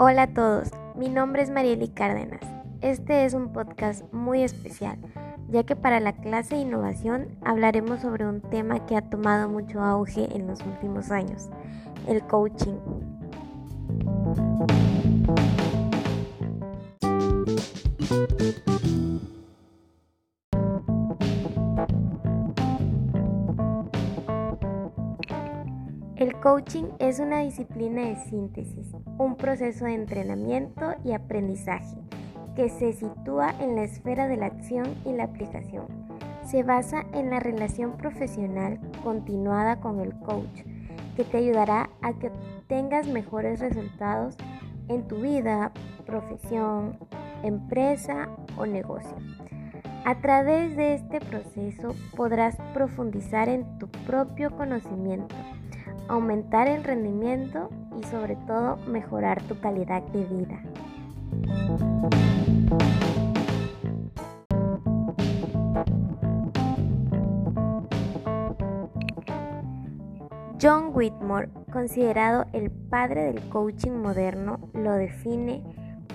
Hola a todos, mi nombre es Marieli Cárdenas. Este es un podcast muy especial, ya que para la clase innovación hablaremos sobre un tema que ha tomado mucho auge en los últimos años, el coaching. Coaching es una disciplina de síntesis, un proceso de entrenamiento y aprendizaje que se sitúa en la esfera de la acción y la aplicación. Se basa en la relación profesional continuada con el coach, que te ayudará a que tengas mejores resultados en tu vida, profesión, empresa o negocio. A través de este proceso podrás profundizar en tu propio conocimiento aumentar el rendimiento y sobre todo mejorar tu calidad de vida. John Whitmore, considerado el padre del coaching moderno, lo define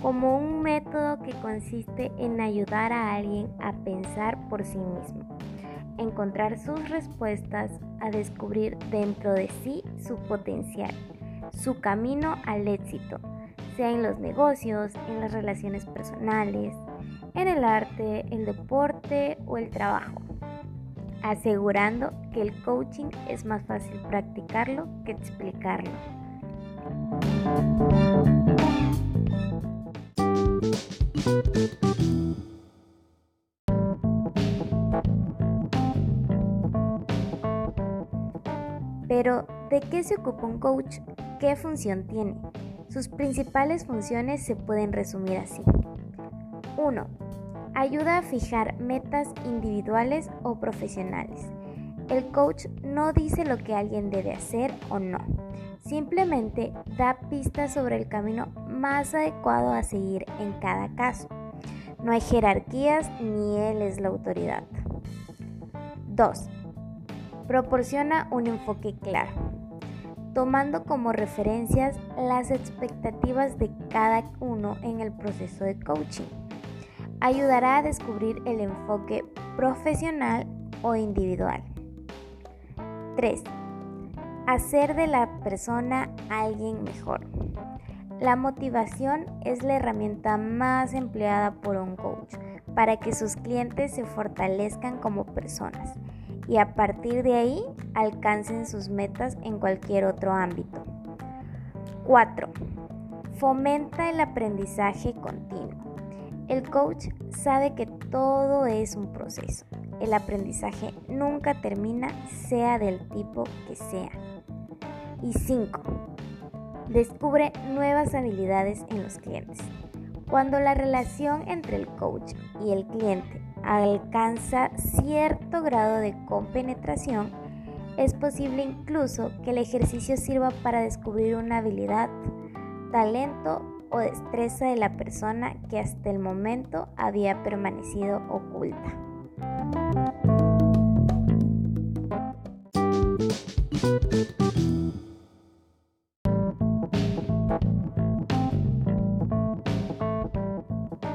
como un método que consiste en ayudar a alguien a pensar por sí mismo encontrar sus respuestas, a descubrir dentro de sí su potencial, su camino al éxito, sea en los negocios, en las relaciones personales, en el arte, el deporte o el trabajo, asegurando que el coaching es más fácil practicarlo que explicarlo. Pero, ¿de qué se ocupa un coach? ¿Qué función tiene? Sus principales funciones se pueden resumir así. 1. Ayuda a fijar metas individuales o profesionales. El coach no dice lo que alguien debe hacer o no. Simplemente da pistas sobre el camino más adecuado a seguir en cada caso. No hay jerarquías ni él es la autoridad. 2 proporciona un enfoque claro, tomando como referencias las expectativas de cada uno en el proceso de coaching. Ayudará a descubrir el enfoque profesional o individual. 3. Hacer de la persona alguien mejor. La motivación es la herramienta más empleada por un coach para que sus clientes se fortalezcan como personas y a partir de ahí alcancen sus metas en cualquier otro ámbito. 4. Fomenta el aprendizaje continuo. El coach sabe que todo es un proceso. El aprendizaje nunca termina, sea del tipo que sea. Y 5. Descubre nuevas habilidades en los clientes. Cuando la relación entre el coach y el cliente alcanza cierto grado de compenetración, es posible incluso que el ejercicio sirva para descubrir una habilidad, talento o destreza de la persona que hasta el momento había permanecido oculta.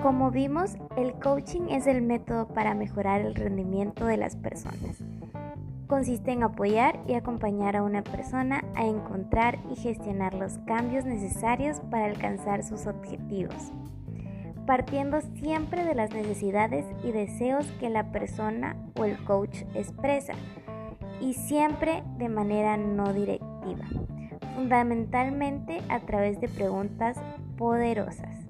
Como vimos, el coaching es el método para mejorar el rendimiento de las personas. Consiste en apoyar y acompañar a una persona a encontrar y gestionar los cambios necesarios para alcanzar sus objetivos, partiendo siempre de las necesidades y deseos que la persona o el coach expresa, y siempre de manera no directiva, fundamentalmente a través de preguntas poderosas.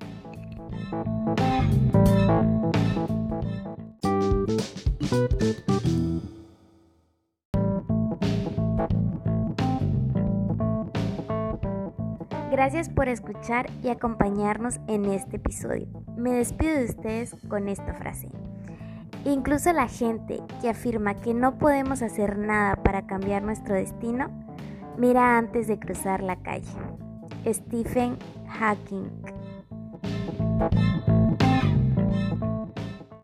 Gracias por escuchar y acompañarnos en este episodio. Me despido de ustedes con esta frase. Incluso la gente que afirma que no podemos hacer nada para cambiar nuestro destino, mira antes de cruzar la calle. Stephen Hawking Música